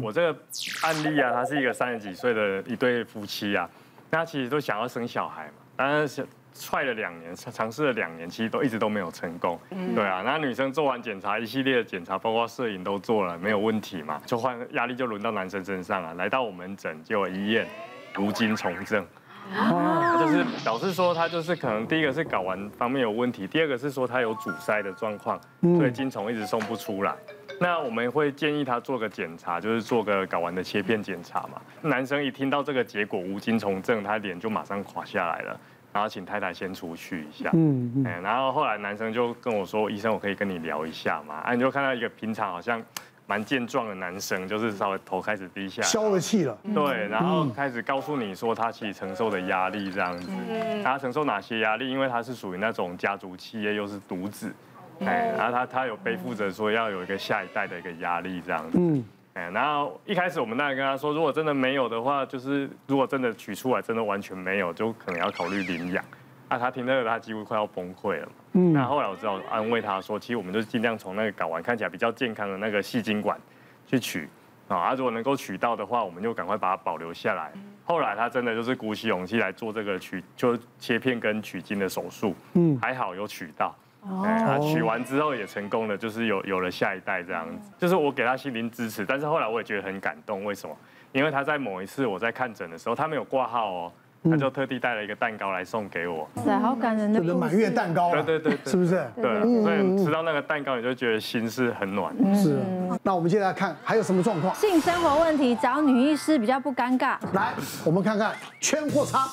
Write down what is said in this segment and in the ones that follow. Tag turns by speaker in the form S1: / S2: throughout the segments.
S1: 我这个案例啊，他是一个三十几岁的一对夫妻啊，那其实都想要生小孩嘛，但是踹了两年，尝试了两年，其实都一直都没有成功。对啊，那女生做完检查，一系列的检查，包括摄影都做了，没有问题嘛，就换压力就轮到男生身上了。来到我们诊，结果一验，无精虫症。哦，就是表示说他就是可能第一个是睾丸方面有问题，第二个是说他有阻塞的状况，所以精虫一直送不出来。那我们会建议他做个检查，就是做个睾丸的切片检查嘛。男生一听到这个结果无精虫症，他脸就马上垮下来了，然后请太太先出去一下。嗯，然后后来男生就跟我说：“医生，我可以跟你聊一下嘛？”啊，你就看到一个平常好像。蛮健壮的男生，就是稍微头开始低下，
S2: 消了气了。
S1: 对，然后开始告诉你说他其实承受的压力这样子，他承受哪些压力？因为他是属于那种家族企业，又是独子，哎，然后他他有背负着说要有一个下一代的一个压力这样子。嗯，哎，然后一开始我们当然跟他说，如果真的没有的话，就是如果真的取出来真的完全没有，就可能要考虑领养。那他听到他几乎快要崩溃了嘛。嗯。那后来我只好安慰他说，其实我们就尽量从那个睾丸看起来比较健康的那个细精管去取啊。如果能够取到的话，我们就赶快把它保留下来。后来他真的就是鼓起勇气来做这个取，就切片跟取精的手术。嗯。还好有取到。哦。他取完之后也成功了，就是有有了下一代这样子。就是我给他心灵支持，但是后来我也觉得很感动。为什么？因为他在某一次我在看诊的时候，他没有挂号哦。他就特地带了一个蛋糕来送给我，
S3: 是好感人的，
S2: 就是满月蛋糕，
S1: 对对对，
S2: 是不是？
S1: 对，所以吃到那个蛋糕，你就觉得心是很暖。
S2: 是。那我们接下来看还有什么状况？
S3: 性生活问题找女医师比较不尴尬。
S2: 来，我们看看圈或叉。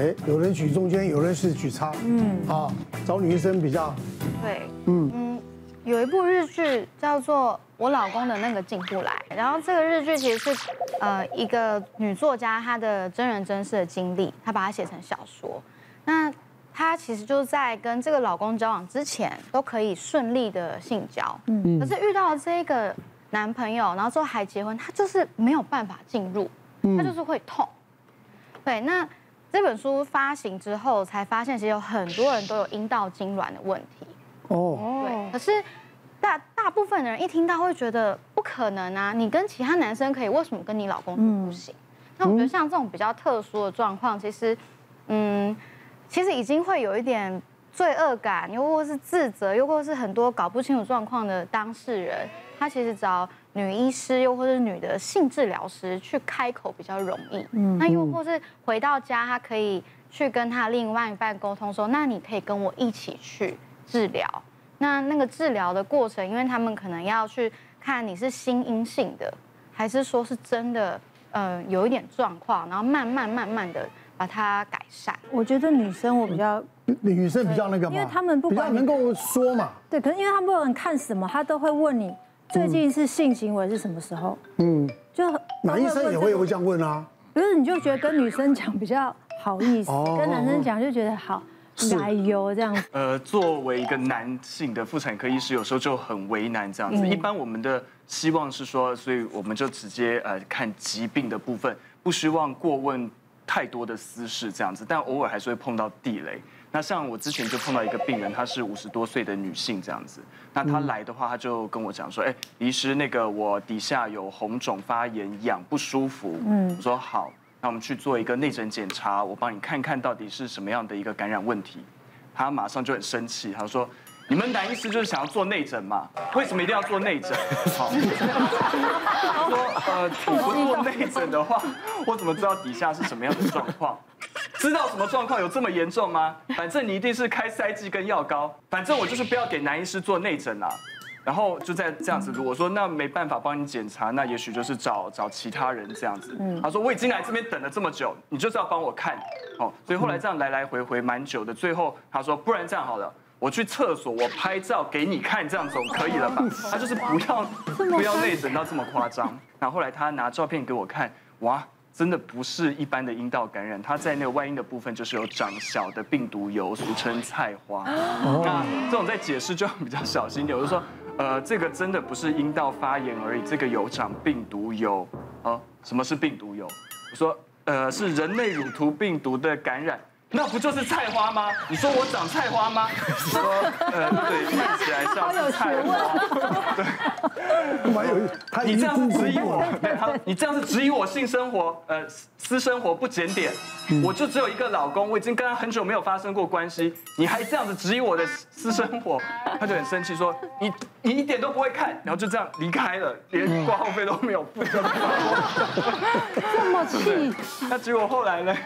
S2: 哎，有人举中间，有人是举叉。嗯，啊，找女医生比较。
S4: 对，嗯嗯，有一部日剧叫做。我老公的那个进不来，然后这个日剧其实是，呃，一个女作家她的真人真事的经历，她把它写成小说。那她其实就是在跟这个老公交往之前都可以顺利的性交，嗯，可是遇到了这个男朋友，然后之后还结婚，她就是没有办法进入，她就是会痛。对，那这本书发行之后，才发现其实有很多人都有阴道痉挛的问题。哦，对，可是。大大部分的人一听到会觉得不可能啊！你跟其他男生可以，为什么跟你老公就不行？那我觉得像这种比较特殊的状况，其实，嗯，其实已经会有一点罪恶感，又或是自责，又或是很多搞不清楚状况的当事人，他其实找女医师又或者女的性治疗师去开口比较容易。嗯，那又或是回到家，她可以去跟她另外一半沟通说，那你可以跟我一起去治疗。那那个治疗的过程，因为他们可能要去看你是心因性的，还是说是真的，呃，有一点状况，然后慢慢慢慢的把它改善。
S3: 我觉得女生我比较，
S2: 女生比较那个，
S3: 因为他们不管
S2: 能够说嘛。
S3: 对，可是因为他们不管看什么，他都会问你最近是性行为是什么时候。嗯，就
S2: 男医生也会会这样问啊。
S3: 不是，你就觉得跟女生讲比较好意思，跟男生讲就觉得好。奶油这样子。
S5: 呃，作为一个男性的妇产科医师，有时候就很为难这样子。一般我们的希望是说，所以我们就直接呃看疾病的部分，不希望过问太多的私事这样子。但偶尔还是会碰到地雷。那像我之前就碰到一个病人，她是五十多岁的女性这样子。那她来的话，她就跟我讲说，哎，医师，那个我底下有红肿发炎，痒不舒服。嗯，我说好。那我们去做一个内诊检查，我帮你看看到底是什么样的一个感染问题。她马上就很生气，她说：“你们男医师就是想要做内诊嘛？为什么一定要做内诊？”好，说呃，不做内诊的话，我怎么知道底下是什么样的状况？知道什么状况有这么严重吗？反正你一定是开塞剂跟药膏，反正我就是不要给男医师做内诊啦。然后就在这样子，如果说那没办法帮你检查，那也许就是找找其他人这样子。他说我已经来这边等了这么久，你就是要帮我看，哦，所以后来这样来来回回蛮久的，最后他说不然这样好了，我去厕所我拍照给你看，这样总可以了吧？他就是不要不要内诊到这么夸张。然后后来他拿照片给我看，哇，真的不是一般的阴道感染，它在那个外阴的部分就是有长小的病毒疣，俗称菜花。那这种在解释就要比较小心点，我就说。呃，这个真的不是阴道发炎而已，这个有长病毒疣啊。什么是病毒疣？我说，呃，是人类乳头病毒的感染，那不就是菜花吗？你说我长菜花吗？说呃，对，看起来像是菜花。对，
S2: 蛮有，他
S5: 你这样子质疑我，对，好，你这样子质疑我性生活，呃，私生活不检点，我就只有一个老公，我已经跟他很久没有发生过关系，你还这样子质疑我的私生活，他就很生气，说你你一点都不会看，然后就这样离开了，连挂号费都没有付，这
S3: 么气。
S5: 那结果后来呢？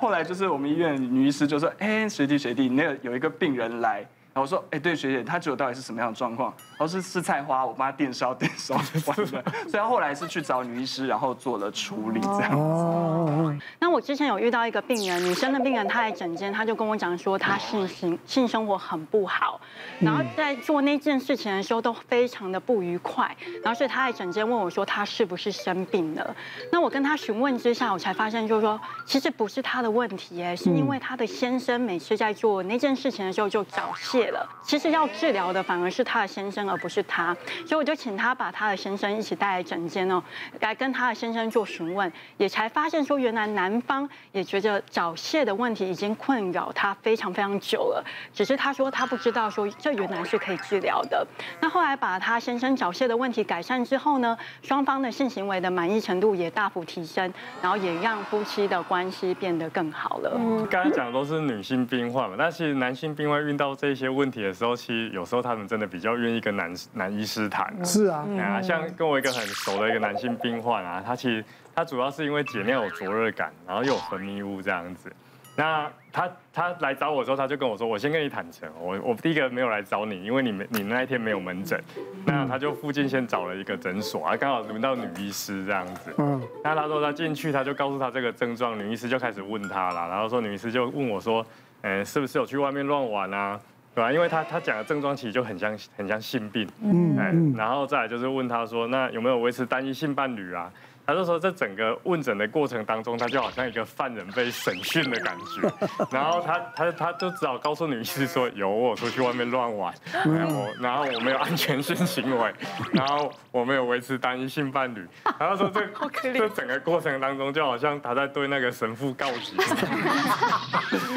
S5: 后来就是我们医院女医师就说：“哎，学弟学弟，那有一个病人来。”我说，哎，对，学姐，她觉得到底是什么样的状况？然后是吃菜花，我帮她电烧，电烧就完了。所以她后来是去找女医师，然后做了处理这样子。
S6: 那我之前有遇到一个病人，女生的病人，她来诊间，她就跟我讲说，她性性性生活很不好，然后在做那件事情的时候都非常的不愉快，然后所以她来诊间问我说，她是不是生病了？那我跟她询问之下，我才发现就是说，其实不是她的问题，哎，是因为她的先生每次在做那件事情的时候就早泄。其实要治疗的反而是他的先生，而不是他，所以我就请他把他的先生一起带来诊间哦，来跟他的先生做询问，也才发现说，原来男方也觉得早泄的问题已经困扰他非常非常久了，只是他说他不知道说这原来是可以治疗的。那后来把他先生早泄的问题改善之后呢，双方的性行为的满意程度也大幅提升，然后也让夫妻的关系变得更好了。
S1: 嗯，刚才讲的都是女性病患嘛，但其实男性病患遇到这些。问题的时候，其实有时候他们真的比较愿意跟男男医师谈。
S2: 是啊，
S1: 啊，像跟我一个很熟的一个男性病患啊，他其实他主要是因为解尿有灼热感，然后又有分泌物这样子。那他他来找我时候，他就跟我说：“我先跟你坦诚，我我第一个没有来找你，因为你没你那一天没有门诊。那他就附近先找了一个诊所啊，刚好轮到女医师这样子。嗯，那他说他进去，他就告诉他这个症状，女医师就开始问他了，然后说女医师就问我说：，嗯，是不是有去外面乱玩啊？”对啊，因为他他讲的症状其实就很像很像性病，嗯，哎，然后再来就是问他说，那有没有维持单一性伴侣啊？他就说，在整个问诊的过程当中，他就好像一个犯人被审讯的感觉。然后他他他就只好告诉女医师说，有我出去外面乱玩，然后然后我没有安全性行为，然后我没有维持单一性伴侣。然后说这这整个过程当中，就好像他在对那个神父告急。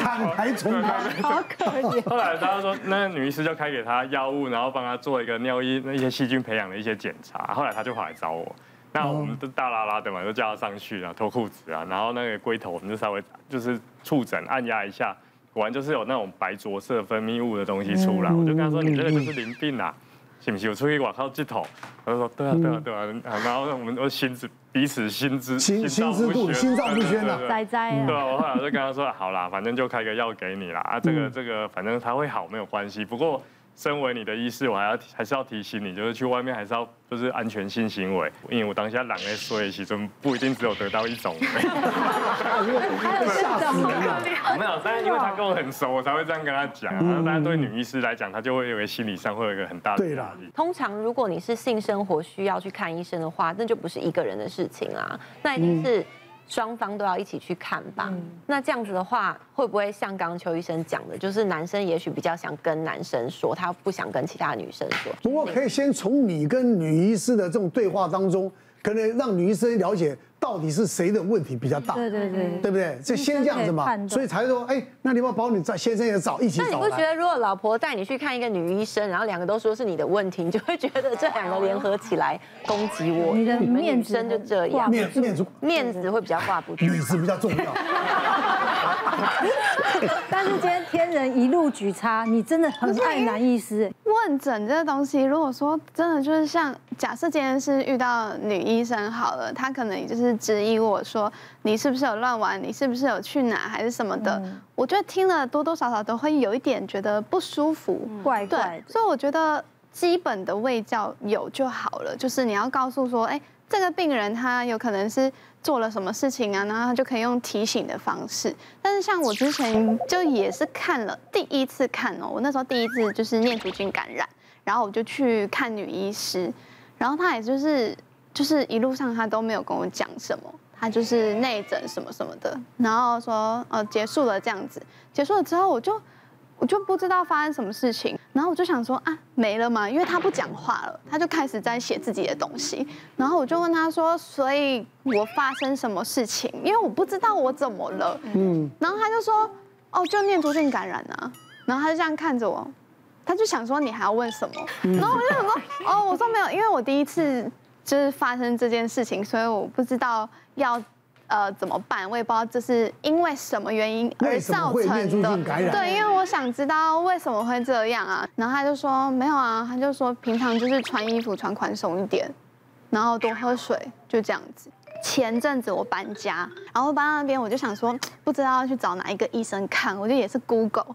S2: 坦白从宽，
S3: 好可怜。
S1: 后来他说，那个女医师就开给他药物，然后帮他做一个尿液那些细菌培养的一些检查。后来他就跑来找我。那我们都大拉拉的嘛，就叫他上去啊，脱裤子啊，然后那个龟头我们就稍微就是触诊按压一下，果然就是有那种白浊色分泌物的东西出来。我就跟他说：“你这个就是淋病啊，信不信？我出去我靠这头。”他就说：“对啊，对啊，对啊。”然后我们都心知彼此心知
S2: 心心知肚心照不宣啊，
S3: 栽栽啊。
S1: 对啊，我后来就跟他说：“好啦，反正就开个药给你啦，啊，这个这个反正他会好没有关系，不过。”身为你的医师，我还要还是要提醒你，就是去外面还是要就是安全性行为，因为我当下懒得说的其实不一定只有得到一种。没有，没有，但是因为他跟我很熟，我才会这样跟他讲。然后当然对女医师来讲，她就会有个心理上会有一个很大的压力。
S7: 通常如果你是性生活需要去看医生的话，那就不是一个人的事情啊，那一定是。双方都要一起去看吧。嗯、那这样子的话，会不会像刚刚邱医生讲的，就是男生也许比较想跟男生说，他不想跟其他女生说？
S2: 不过可以先从你跟女医师的这种对话当中，可能让女医生了解。到底是谁的问题比较大？对对对，对不对？就先这样子嘛，所以才说，哎，那你要保你在先生也找一起找。
S7: 那你不觉得，如果老婆带你去看一个女医生，然后两个都说是你的问题，你就会觉得这两个联合起来攻击我？你的面子就这样，
S2: 面面子
S7: 面子会比较挂不住，
S2: 面子比较重要。
S3: 但是今天天人一路举叉，你真的很爱男医师。
S8: 问诊这个东西，如果说真的就是像假设今天是遇到女医生好了，她可能也就是质疑我说你是不是有乱玩，你是不是有去哪？还是什么的，我觉得听了多多少少都会有一点觉得不舒服，
S3: 怪怪。
S8: 所以我觉得基本的卫教有就好了，就是你要告诉说，哎，这个病人他有可能是。做了什么事情啊？然后他就可以用提醒的方式。但是像我之前就也是看了第一次看哦，我那时候第一次就是念珠菌感染，然后我就去看女医师，然后他也就是就是一路上他都没有跟我讲什么，他就是内诊什么什么的，然后说呃结束了这样子，结束了之后我就。我就不知道发生什么事情，然后我就想说啊，没了嘛，因为他不讲话了，他就开始在写自己的东西，然后我就问他说，所以我发生什么事情？因为我不知道我怎么了，嗯，然后他就说，哦，就念珠菌感染啊。然后他就这样看着我，他就想说你还要问什么？然后我就想说，哦，我说没有，因为我第一次就是发生这件事情，所以我不知道要。呃，怎么办？我也不知道这是因为什么原因而造成的。对，因为我想知道为什么会这样啊。然后他就说没有啊，他就说平常就是穿衣服穿宽松一点，然后多喝水，就这样子。前阵子我搬家，然后搬到那边，我就想说不知道要去找哪一个医生看，我就也是 Google，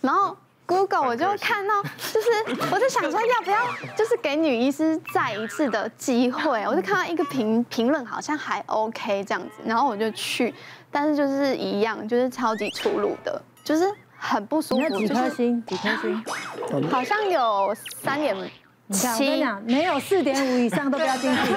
S8: 然后。Google 我就看到，就是我就想说要不要，就是给女医师再一次的机会。我就看到一个评评论好像还 OK 这样子，然后我就去，但是就是一样，就是超级粗鲁的，就是很不舒服。
S3: 那几颗星？几颗星？
S8: 好像有三点七，
S3: 没有四点五以上都不要进去。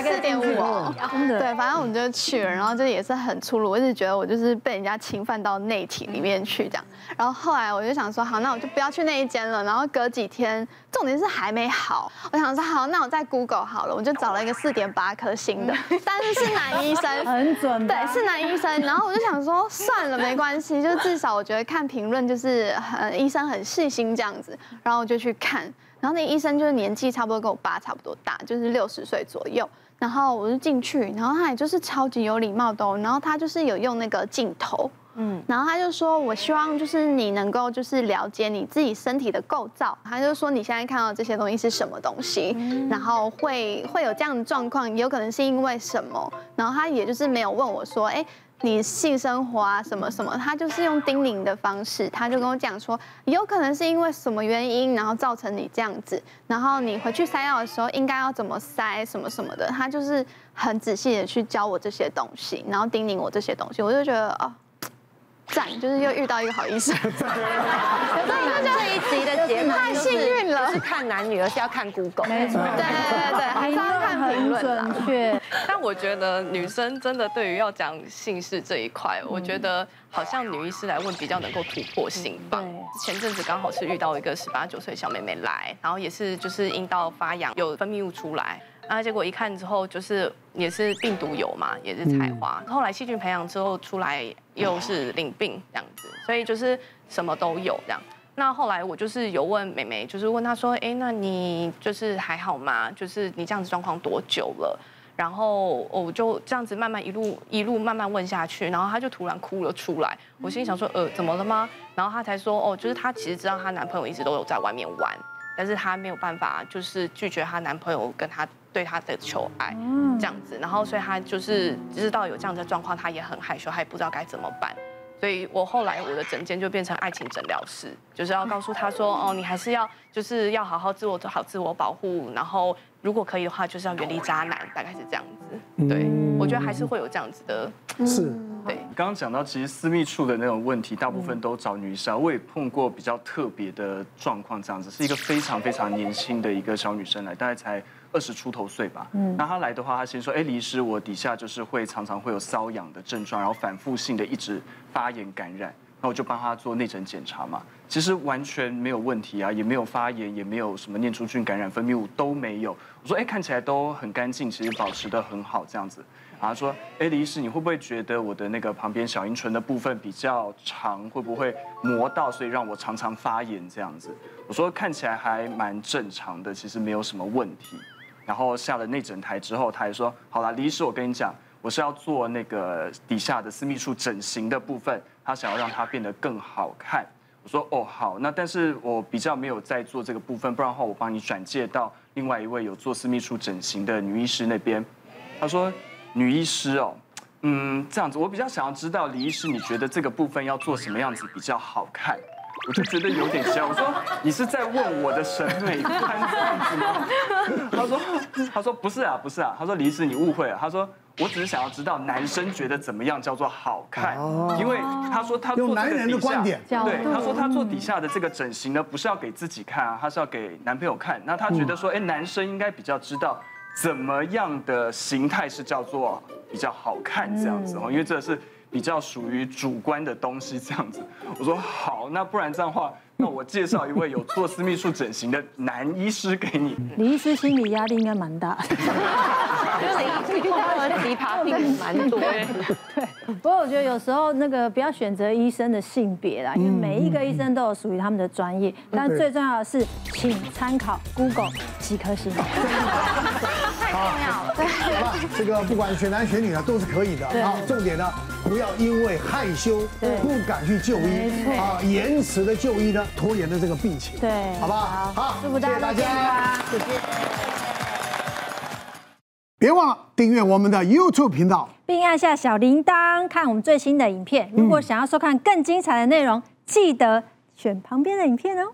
S8: 四点五哦，对，反正我们就去了，然后就也是很粗鲁，我一直觉得我就是被人家侵犯到内体里面去这样，然后后来我就想说，好，那我就不要去那一间了，然后隔几天，重点是还没好，我想说好，那我再 Google 好了，我就找了一个四点八颗星的，但是是男医生，
S3: 很准，
S8: 对，是男医生，然后我就想说算了，没关系，就至少我觉得看评论就是很医生很细心这样子，然后我就去看，然后那医生就是年纪差不多跟我爸差不多大，就是六十岁左右。然后我就进去，然后他也就是超级有礼貌的，然后他就是有用那个镜头，嗯，然后他就说，我希望就是你能够就是了解你自己身体的构造，他就说你现在看到这些东西是什么东西，然后会会有这样的状况，有可能是因为什么，然后他也就是没有问我说，哎。你性生活啊，什么什么，他就是用叮咛的方式，他就跟我讲说，有可能是因为什么原因，然后造成你这样子，然后你回去塞药的时候应该要怎么塞，什么什么的，他就是很仔细的去教我这些东西，然后叮咛我这些东西，我就觉得哦。赞，就是又遇到一个好医生。所以
S7: 这一集的节目
S8: 太幸运了，
S7: 不是看男女，而是要看 Google。
S3: 没错，
S8: 对对对，还是要看评论
S3: 准确。
S9: 但我觉得女生真的对于要讲姓氏这一块，我觉得好像女医师来问比较能够突破性吧。前阵子刚好是遇到一个十八九岁小妹妹来，然后也是就是阴道发痒，有分泌物出来。啊，结果一看之后，就是也是病毒有嘛，也是菜花。后来细菌培养之后出来，又是淋病这样子，所以就是什么都有这样。那后来我就是有问妹妹，就是问她说，哎，那你就是还好吗？就是你这样子状况多久了？然后我就这样子慢慢一路一路慢慢问下去，然后她就突然哭了出来。我心里想说，呃，怎么了吗？然后她才说，哦，就是她其实知道她男朋友一直都有在外面玩，但是她没有办法，就是拒绝她男朋友跟她。对他的求爱，这样子，然后所以他就是知道有这样的状况，他也很害羞，他也不知道该怎么办。所以我后来我的诊间就变成爱情诊疗室，就是要告诉他说，哦，你还是要就是要好好自我做好自我保护，然后如果可以的话，就是要远离渣男，大概是这样子。对，我觉得还是会有这样子的。
S2: 是。
S5: 对，刚刚讲到其实私密处的那种问题，大部分都找女生。我也碰过比较特别的状况，这样子是一个非常非常年轻的一个小女生来，大概才。二十出头岁吧，嗯，那他来的话，他先说，哎，李医师，我底下就是会常常会有瘙痒的症状，然后反复性的一直发炎感染，那我就帮他做内诊检查嘛，其实完全没有问题啊，也没有发炎，也没有什么念珠菌感染，分泌物都没有。我说，哎，看起来都很干净，其实保持得很好这样子。然后他说，哎，李医师，你会不会觉得我的那个旁边小阴唇的部分比较长，会不会磨到，所以让我常常发炎这样子？我说，看起来还蛮正常的，其实没有什么问题。然后下了内诊台之后，他还说：“好了，李医师，我跟你讲，我是要做那个底下的私密处整形的部分，他想要让它变得更好看。”我说：“哦，好，那但是我比较没有在做这个部分，不然的话我帮你转介到另外一位有做私密处整形的女医师那边。”他说：“女医师哦，嗯，这样子，我比较想要知道李医师，你觉得这个部分要做什么样子比较好看？”我就觉得有点像，我说你是在问我的审美观这样子吗？他说他说不是啊不是啊，他说李医师你误会了，他说我只是想要知道男生觉得怎么样叫做好看，因为他说他做这个底下，对，他说他做底下的这个整形呢，不是要给自己看啊，他是要给男朋友看，那他觉得说哎男生应该比较知道怎么样的形态是叫做比较好看这样子哦，因为这是。比较属于主观的东西，这样子。我说好，那不然这样的话，那我介绍一位有做私密处整形的男医师给你。
S3: 李医师心理压力应该蛮大的。
S7: 就是遇到的奇葩病蛮多。对，
S3: 不过我觉得有时候那个不要选择医生的性别啦，因为每一个医生都有属于他们的专业，但最重要的是，请参考 Google 几颗星。
S8: 太重要了，对。
S2: 好吧，这个不管选男选女啊，都是可以的。好，重点呢，不要因为害羞不敢去就医啊，延迟的就医呢，拖延了这个病情。
S3: 对，
S2: 好不好？好，
S3: 祝福大家，谢谢。
S2: 别忘了订阅我们的 YouTube 频道，
S3: 并按下小铃铛，看我们最新的影片。如果想要收看更精彩的内容，记得选旁边的影片哦。